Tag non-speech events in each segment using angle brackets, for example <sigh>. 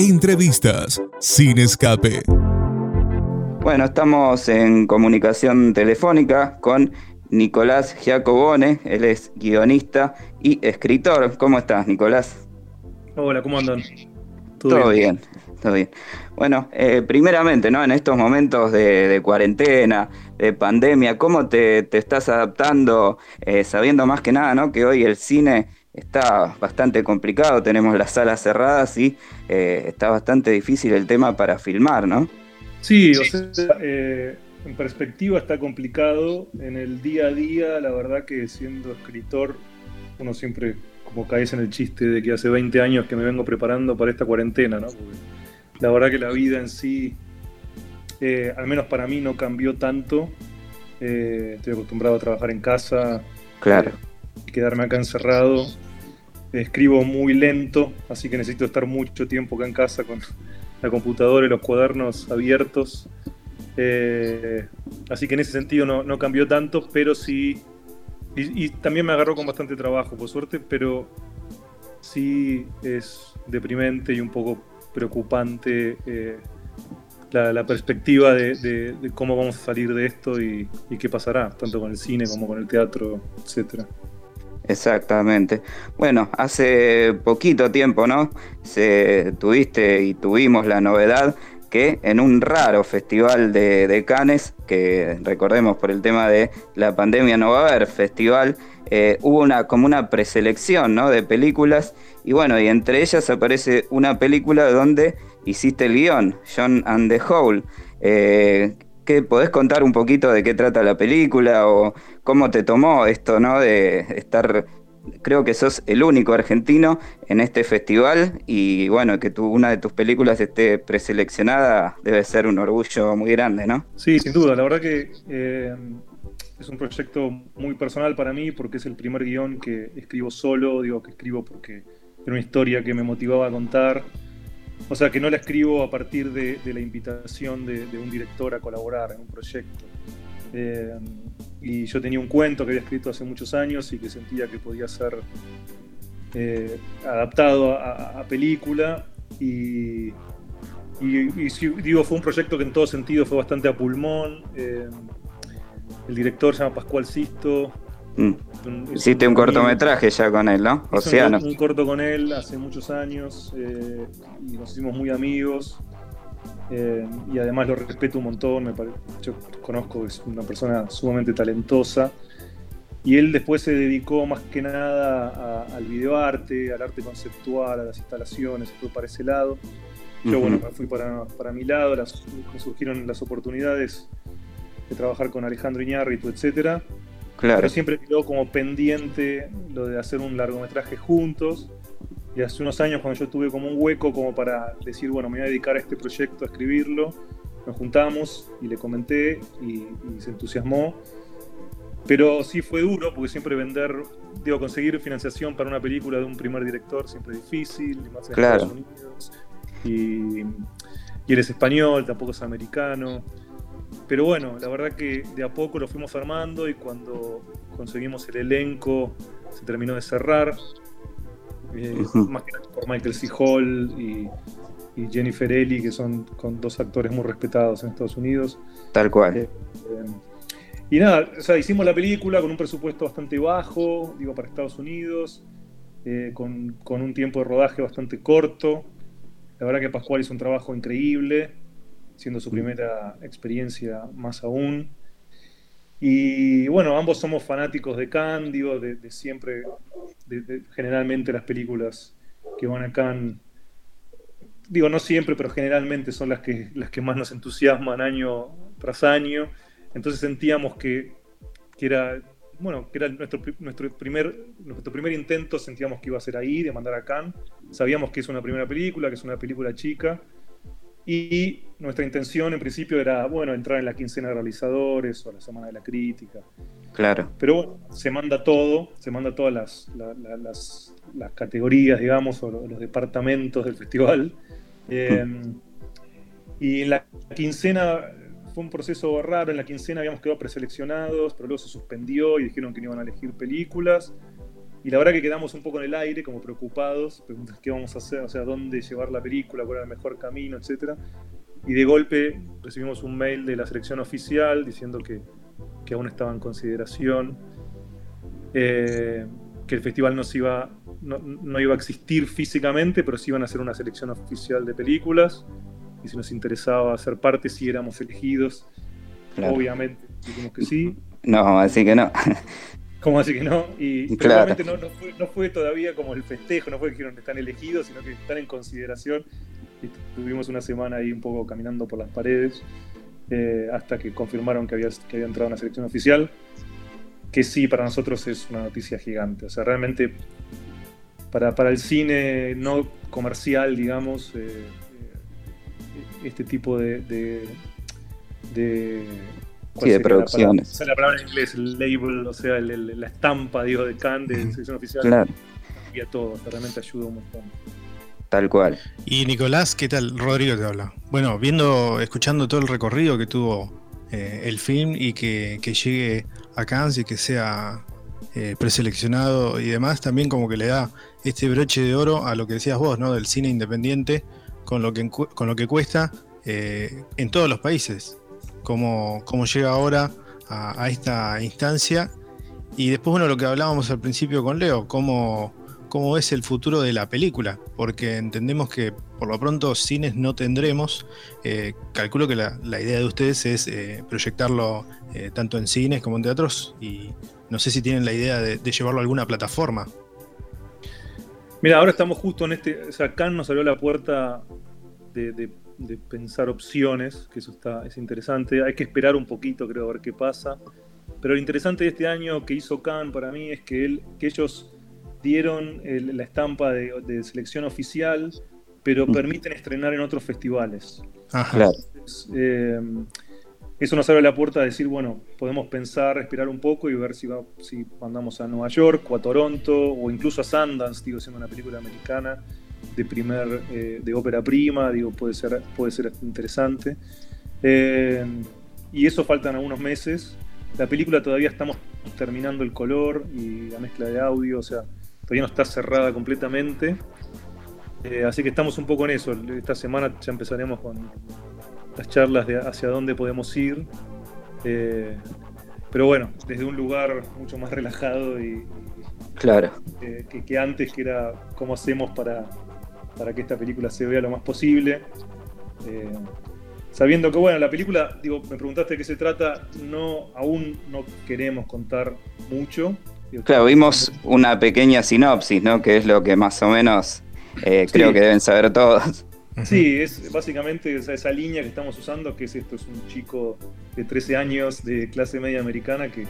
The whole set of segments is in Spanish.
Entrevistas sin escape. Bueno, estamos en comunicación telefónica con Nicolás Giacobone, él es guionista y escritor. ¿Cómo estás, Nicolás? Hola, ¿cómo andan? Todo, bien? todo bien. Bueno, eh, primeramente, ¿no? En estos momentos de, cuarentena, de pandemia, ¿cómo te, estás adaptando? Eh, sabiendo más que nada, ¿no? Que hoy el cine está bastante complicado, tenemos las salas cerradas y eh, está bastante difícil el tema para filmar, ¿no? Sí, o sea, en perspectiva está complicado. En el día a día, la verdad que siendo escritor, uno siempre como caes en el chiste de que hace 20 años que me vengo preparando para esta cuarentena, ¿no? la verdad que la vida en sí, eh, al menos para mí, no cambió tanto. Eh, estoy acostumbrado a trabajar en casa. Claro. Y quedarme acá encerrado. Escribo muy lento, así que necesito estar mucho tiempo acá en casa con la computadora y los cuadernos abiertos. Eh, así que en ese sentido no, no cambió tanto, pero sí. Y, también me agarró con bastante trabajo, por suerte, pero sí es deprimente y un poco preocupante eh, la, perspectiva de, cómo vamos a salir de esto y, qué pasará, tanto con el cine como con el teatro, etcétera. Exactamente. Bueno, hace poquito tiempo, ¿no? Se, tuviste y tuvimos la novedad que en un raro festival de, de, Cannes, que recordemos por el tema de la pandemia no va a haber festival, eh, hubo una, como una preselección ¿no? de películas y bueno, y entre ellas aparece una película donde hiciste el guion, John and the Hole. Eh, ¿qué, ¿Podés contar un poquito de qué trata la película o cómo te tomó esto ¿no? de estar creo que sos el único argentino en este festival y bueno, que tu, una de tus películas esté preseleccionada debe ser un orgullo muy grande, ¿no? Sí, sin duda, la verdad que eh, es un proyecto muy personal para mí porque es el primer guion que escribo solo, digo que escribo porque era una historia que me motivaba a contar. O sea, que no la escribo a partir de, la invitación de, un director a colaborar en un proyecto. Eh, y yo tenía un cuento que había escrito hace muchos años y que sentía que podía ser eh, adaptado a, película. Y, digo, fue un proyecto que en todo sentido fue bastante a pulmón. Eh, el director se llama Pascual Sisto. Mm. Hiciste un, cortometraje ya con él, ¿no? Océano. Un, un, corto con él hace muchos años eh, y nos hicimos muy amigos. Eh, y además lo respeto un montón. Me yo conozco que es una persona sumamente talentosa. Y él después se dedicó más que nada al videoarte, al arte conceptual, a las instalaciones, fue para ese lado. Yo, bueno, fui para, para mi lado, las, me surgieron las oportunidades de trabajar con Alejandro Iñárritu, etcétera. Claro. Pero siempre quedó como pendiente lo de hacer un largometraje juntos. Y hace unos años, cuando yo tuve como un hueco como para decir, bueno, me voy a dedicar a este proyecto, a escribirlo, nos juntamos y le comenté y, se entusiasmó. Pero sí fue duro, porque siempre vender, digo, conseguir financiación para una película de un primer director siempre es difícil, más en claro. Estados Unidos. Y, y él es español, tampoco es americano. Pero bueno, la verdad que de a poco lo fuimos armando y cuando conseguimos el elenco se terminó de cerrar. Eh, más que nada por Michael C. Hall y, Jennifer Ellie, que son con dos actores muy respetados en Estados Unidos. Tal cual. Eh, eh, y nada, o sea, hicimos la película con un presupuesto bastante bajo, digo, para Estados Unidos, con, con un tiempo de rodaje bastante corto. La verdad que Pascual hizo un trabajo increíble siendo su primera experiencia más aún. Y bueno, ambos somos fanáticos de Candio, de, siempre, generalmente las películas que van a Cannes, digo no siempre, pero generalmente son las que, las que más nos entusiasman año tras año. Entonces sentíamos que, que era, bueno, que era nuestro, nuestro, primer, nuestro primer intento, sentíamos que iba a ser ahí, de mandar a Cannes. Sabíamos que es una primera película, que es una película chica y nuestra intención en principio era, bueno, entrar en la quincena de realizadores o la semana de la crítica. Claro. Pero bueno, se manda todo, se manda todas las, las, categorías, digamos, o los departamentos del festival. Em, y en la quincena fue un proceso raro, en la quincena habíamos quedado preseleccionados, pero luego se suspendió y dijeron que no iban a elegir películas. Y la verdad que quedamos un poco en el aire, como preocupados, preguntas qué vamos a hacer, o sea, dónde llevar la película, cuál era el mejor camino, etc. Y de golpe recibimos un mail de la selección oficial diciendo que, que aún estaba en consideración, eh, que el festival no, se iba, no, no, iba a existir físicamente, pero sí iban a hacer una selección oficial de películas, y si nos interesaba ser parte, si éramos elegidos, obviamente dijimos que sí. <laughs> No, así que no. ¿Cómo así que no? Y claramente no, no, fue, no, fue, todavía como el festejo, no fue que dijeron que están elegidos, sino que están en consideración. Y tuvimos una semana ahí un poco caminando por las paredes eh, hasta que confirmaron que había, que había entrado una selección oficial. Que sí, para nosotros es una noticia gigante. O sea, realmente para, para el cine no comercial, digamos, eh, eh, este tipo de, de, de sí, de producciones. La la palabra en inglés, el label, o sea, la estampa, digo, de Cannes, de sección oficial. Claro. Y a todo, realmente ayuda un montón. Tal cual. Y Nicolás, ¿qué tal? Rodrigo te habla. Bueno, viendo, escuchando todo el recorrido que tuvo eh, el film y que, que, llegue a Cannes y que sea eh, preseleccionado y demás, también como que le da este broche de oro a lo que decías vos, ¿no? Del cine independiente, con lo que, con lo que cuesta eh, en todos los países cómo, llega ahora a, esta instancia. Y después, bueno, lo que hablábamos al principio con Leo, cómo, cómo es el futuro de la película, porque entendemos que por lo pronto cines no tendremos. Eh, calculo que la, idea de ustedes es eh, proyectarlo eh, tanto en cines como en teatros y no sé si tienen la idea de, llevarlo a alguna plataforma. Mira, ahora estamos justo en este, o sea, Cannes nos abrió la puerta de pensar opciones, que eso está, es interesante. Hay que esperar un poquito, creo, a ver qué pasa. Pero lo interesante de este año que hizo Khan para mí es que, él, que ellos dieron la estampa de, selección oficial, pero mm. permiten estrenar en otros festivales. Claro. Eh, eso nos abre la puerta a decir, bueno, podemos pensar, esperar un poco y ver si, va, si mandamos a Nueva York o a Toronto o incluso a Sundance, digo, siendo una película americana de primer, eh, de ópera prima, digo, puede ser, puede ser interesante. Eh, y eso faltan algunos meses. La película todavía estamos terminando el color y la mezcla de audio, o sea, todavía no está cerrada completamente. Eh, así que estamos un poco en eso. Esta semana ya empezaremos con las charlas de hacia dónde podemos ir. pero bueno, desde un lugar mucho más relajado y, claro. que, que, antes, que era cómo hacemos para, para que esta película se vea lo más posible. Eh, sabiendo que, bueno, la película, digo, me preguntaste de qué se trata, no, aún no queremos contar mucho. Claro, vimos una pequeña sinopsis, ¿no? Que es lo que más o menos eh, creo que deben saber todos. Sí, es básicamente esa, línea que estamos usando, que es esto, es un chico de 13 años de clase media americana que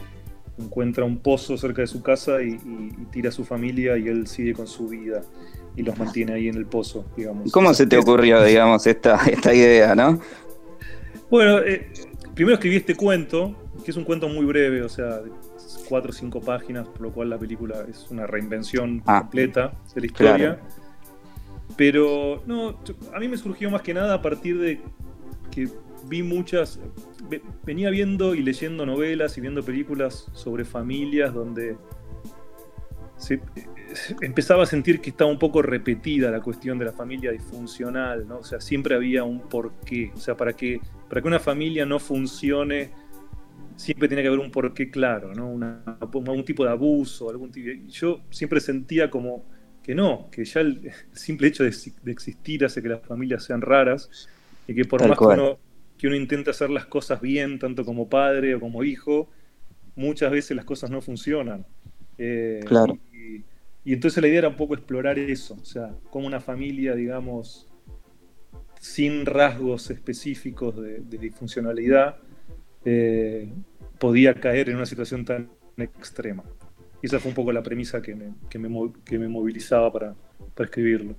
encuentra un pozo cerca de su casa y tira a su familia y él sigue con su vida y los mantiene ahí en el pozo, digamos. ¿Cómo se te ocurrió, digamos, esta, esta idea, no? Bueno, eh, primero escribí este cuento, que es un cuento muy breve, o sea, cuatro o cinco páginas, por lo cual la película es una reinvención ah, completa de la historia. Pero, no, a mí me surgió más que nada a partir de que vi muchas, venía viendo y leyendo novelas y viendo películas sobre familias donde se, empezaba a sentir que estaba un poco repetida la cuestión de la familia disfuncional, ¿no? O sea, siempre había un porqué. O sea, para que, para que una familia no funcione, siempre tiene que haber un porqué claro, ¿no? Una, algún tipo de abuso, algún tipo Yo siempre sentía como que no, que ya el, <laughs> simple hecho de, existir hace que las familias sean raras y que por más que uno, que uno intente hacer las cosas bien, tanto como padre o como hijo, muchas veces las cosas no funcionan. Eh, claro. Y entonces la idea era un poco explorar eso, o sea, como una familia, digamos, sin rasgos específicos de, disfuncionalidad, eh, podía caer en una situación tan extrema. Esa fue un poco la premisa que me, que me, movilizaba para, escribirlo.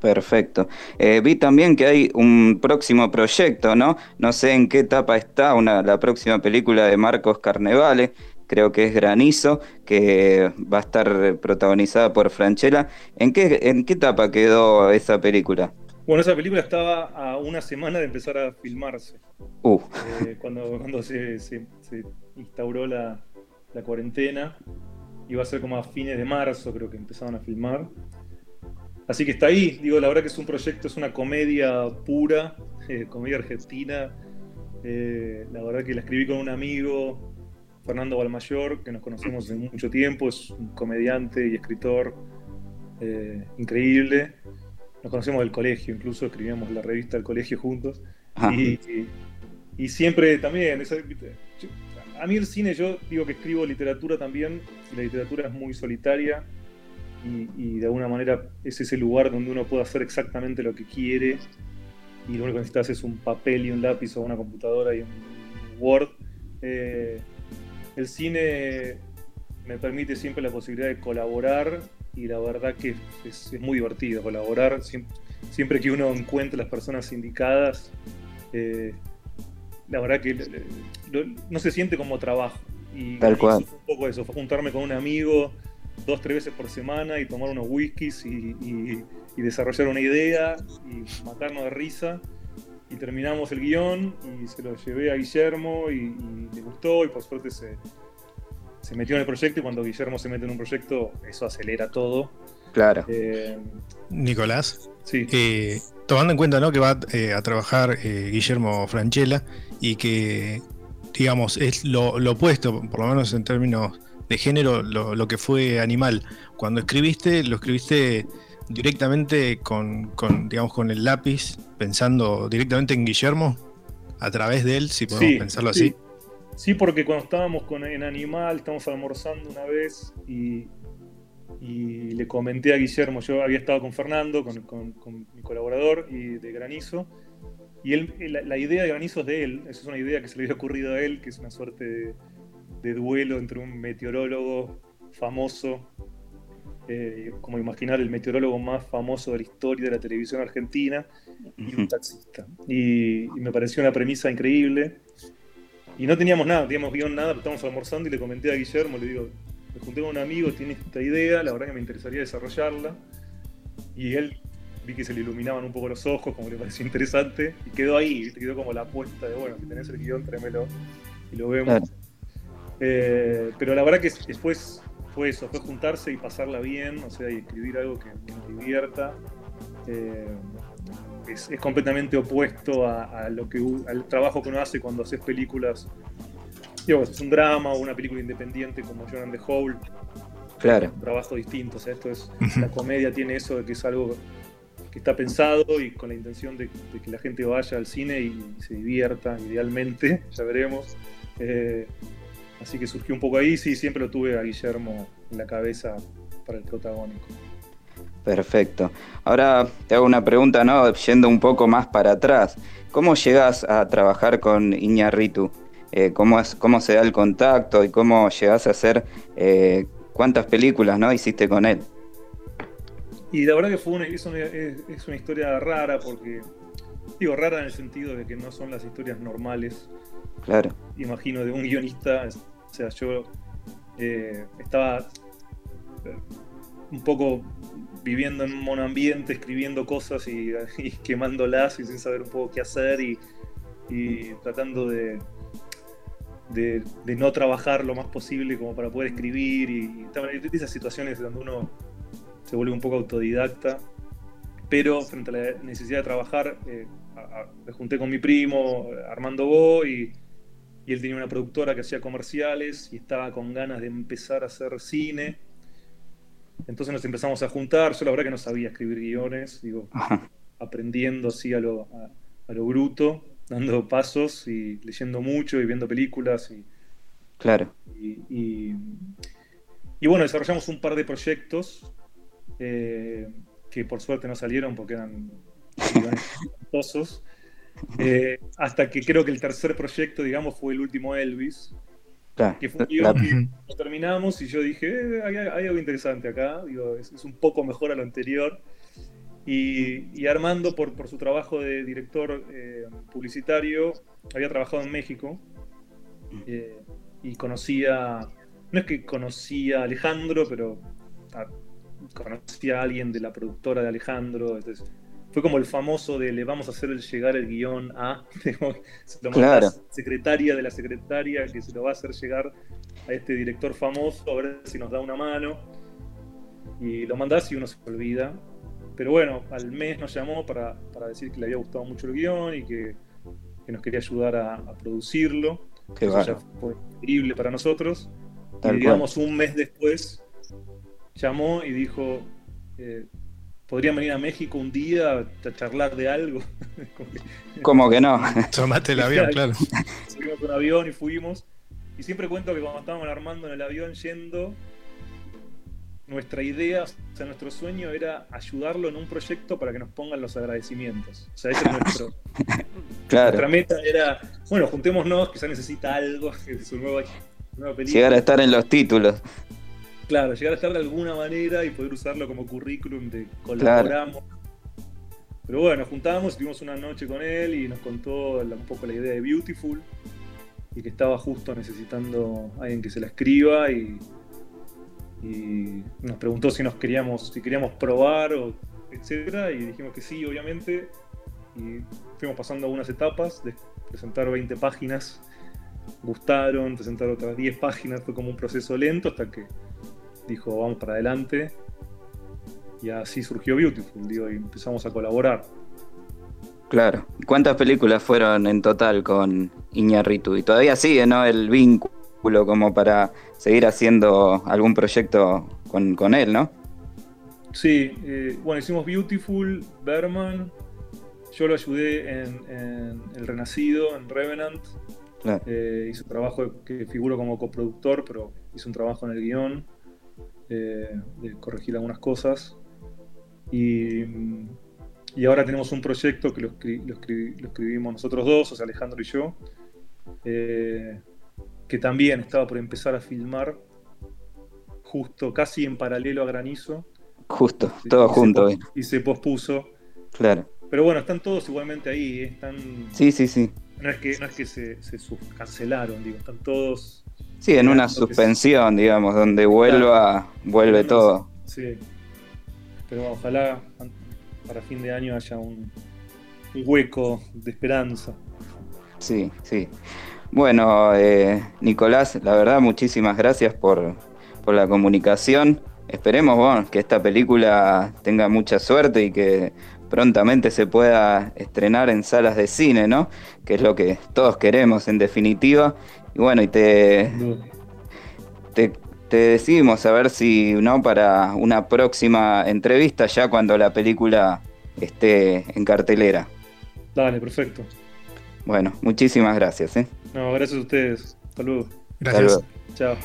Perfecto. Eh, vi también que hay un próximo proyecto, ¿no? No sé en qué etapa está una, la próxima película de Marcos Carnevale, creo que es Granizo, que va a estar protagonizada por Franchella. ¿En qué, en qué etapa quedó esa película? Bueno, esa película estaba a una semana de empezar a filmarse. Uh. Eh, cuando cuando se, instauró la, cuarentena. Iba a ser como a fines de marzo, creo que empezaban a filmar. Así que está ahí, digo, la verdad que es un proyecto, es una comedia pura, <laughs> eh, comedia argentina. Eh, la verdad que la escribí con un amigo, Fernando Balmayor, que nos conocemos hace mucho tiempo, es un comediante y escritor eh, increíble. Nos conocemos del colegio, incluso escribíamos la revista del colegio juntos. Y, y siempre también, esa- a mí el cine, yo digo que escribo literatura también, y la literatura es muy solitaria, y, y de alguna manera es ese lugar donde uno puede hacer exactamente lo que quiere, y lo único que necesitas es un papel y un lápiz o una computadora y un Word. Eh, el cine me permite siempre la posibilidad de colaborar, y la verdad que es, es muy divertido colaborar, siempre, siempre que uno encuentre las personas indicadas. eh, la verdad que lo- no se siente como trabajo. Y Tal cual. un poco eso, fue juntarme con un amigo dos, tres veces por semana y tomar unos whiskies y, y- y desarrollar una idea y matarnos de risa. Y terminamos el guion y se lo llevé a Guillermo y, y le gustó y por suerte se, se metió en el proyecto y cuando Guillermo se mete en un proyecto eso acelera todo. Claro. Eh, Nicolás, sí, eh, tomando en cuenta ¿no? que va eh, a trabajar eh, Guillermo Franchella y que, digamos, es lo, lo opuesto, por lo menos en términos de género, lo, lo que fue Animal. Cuando escribiste, lo escribiste directamente con, con, digamos, con el lápiz, pensando directamente en Guillermo, a través de él, si podemos Sí, pensarlo sí. así. Sí, porque cuando estábamos con, en Animal, estábamos almorzando una vez y, y le comenté a Guillermo, yo había estado con Fernando, con, con- con mi colaborador y de Granizo, y él, la, la idea de Granizo es de él, esa es una idea que se le había ocurrido a él, que es una suerte de, de duelo entre un meteorólogo famoso, eh, como imaginar el meteorólogo más famoso de la historia de la televisión argentina, y un taxista. Y, y me pareció una premisa increíble. Y no teníamos nada, no teníamos guion nada, pero estábamos almorzando y le comenté a Guillermo, le digo, me junté con un amigo, tiene esta idea, la verdad que me interesaría desarrollarla. Y él vi que se le iluminaban un poco los ojos, como le pareció <laughs> interesante, y quedó ahí, quedó como la apuesta de, bueno, si tenés el guion, tráemelo y lo vemos. Claro. Eh, pero la verdad que después fue eso, fue juntarse y pasarla bien, o sea, y escribir algo que, nos divierta. Eh, es, es completamente opuesto a, a lo que al trabajo que uno hace cuando haces películas. Digo, es un drama o una película independiente como John and the Hole, Claro. un trabajo distinto. O sea, esto es la comedia tiene eso de que es algo que está pensado y con la intención de, de que la gente vaya al cine y se divierta, idealmente, <laughs> ya veremos. Eh, así que surgió un poco ahí, sí, siempre lo tuve a Guillermo en la cabeza para el protagónico. Perfecto. Ahora te hago una pregunta, ¿no? Yendo un poco más para atrás. ¿Cómo llegas a trabajar con Iñarritu? Eh, ¿cómo, es, ¿Cómo se da el contacto y cómo llegas a hacer eh, cuántas películas ¿no? hiciste con él? Y la verdad que fue una, es, una, es- es una historia rara porque, digo, rara en el sentido de que no son las historias normales, Claro. imagino, de un guionista. O sea, yo eh, estaba eh, un poco viviendo en un monoambiente, escribiendo cosas y, <laughs> y quemándolas y sin saber un poco qué hacer y, y tratando de, de, de no trabajar lo más posible como para poder escribir y, y esas situaciones donde uno se vuelve un poco autodidacta, pero frente a la necesidad de trabajar, eh, a- me junté con mi primo, Armando Bo, y, y él tenía una productora que hacía comerciales y estaba con ganas de empezar a hacer cine. Entonces nos empezamos a juntar, yo la verdad que no sabía escribir guiones, digo, Ajá. aprendiendo así a lo, a, a lo bruto, dando pasos y leyendo mucho y viendo películas y, Claro. y, y- y bueno, desarrollamos un par de proyectos eh, que por suerte no salieron porque eran <laughs> Eh, hasta que creo que el tercer proyecto, digamos, fue el último Elvis, claro. que fue un La- que lo terminamos y yo dije, "Eh, hay, hay algo interesante acá, digo, es, es un poco mejor a lo anterior. Y, y Armando, por, por su trabajo de director eh, publicitario, había trabajado en México y conocía, no es que conocía a Alejandro, pero ah, conocía a alguien de la productora de Alejandro, entonces fue como el famoso de le vamos a hacer llegar el guion a, <laughs> se lo claro. secretaria de la secretaria que se lo va a hacer llegar a este director famoso, a ver si nos da una mano. Y lo mandás y uno se olvida. Pero bueno, al mes nos llamó para, decir que le había gustado mucho el guion y que, nos quería ayudar a, producirlo. Qué Eso ya fue increíble para nosotros. y digamos, un mes después llamó y dijo, eh, podrían venir a México un día a charlar de algo. <laughs> ¿Cómo que no? <laughs> Tomaste el avión, claro. <laughs> Subimos un avión y fuimos. Y siempre cuento que cuando estábamos armando en el avión yendo, nuestra idea, o sea, nuestro sueño era ayudarlo en un proyecto para que nos pongan los agradecimientos. O sea, ese es nuestro. claro. Nuestra meta era, bueno, juntémonos, quizá necesita algo, que su nueva, nueva película. Llegar a estar en los títulos. Claro, llegar a estar de alguna manera y poder usarlo como currículum de colaboramos. Pero bueno, nos juntamos, estuvimos una noche con él y nos contó un poco la idea de Beautiful y que estaba justo necesitando a alguien que se la escriba y, nos preguntó si nos queríamos, si queríamos probar o etcétera y dijimos que sí, obviamente. Y fuimos pasando algunas etapas de presentar 20 páginas, gustaron, presentar otras 10 páginas, fue como un proceso lento hasta que dijo vamos para adelante. Y así surgió Beautiful, digo, y empezamos a colaborar. Claro. ¿Cuántas películas fueron en total con Iñarritu? Y todavía sigue, ¿no? El vínculo como para seguir haciendo algún proyecto con, él, ¿no? Sí, eh, bueno, hicimos Beautiful, Berman. Yo lo ayudé en, El Renacido, en Revenant. Eh, hizo trabajo que figuro como coproductor, pero hizo un trabajo en el guion. Eh, de corregir algunas cosas. Y, ahora tenemos un proyecto que lo, escribimos nosotros dos, o sea, Alejandro y yo, eh, que también estaba por empezar a filmar justo casi en paralelo a Granizo. Justo, todo junto. y se pospuso. Claro. Pero bueno, están todos igualmente ahí, ¿eh? están... Sí, sí, sí. No es que, no es que se, se cancelaron, digo, están todos Sí, en una suspensión, digamos, donde vuelva, vuelve todo. Sí. Pero ojalá para fin de año haya un, hueco de esperanza. Sí, sí. Bueno, eh, Nicolás, la verdad, muchísimas gracias por, la comunicación. Esperemos que esta película tenga mucha suerte y que prontamente se pueda estrenar en salas de cine, ¿no? Que es lo que todos queremos en definitiva. Y bueno, y te, te, decimos a ver si, ¿no? Para una próxima entrevista, ya cuando la película esté en cartelera. Dale, perfecto. Bueno, muchísimas gracias. ¿eh? No, gracias a ustedes. Saludos. Gracias. Chao.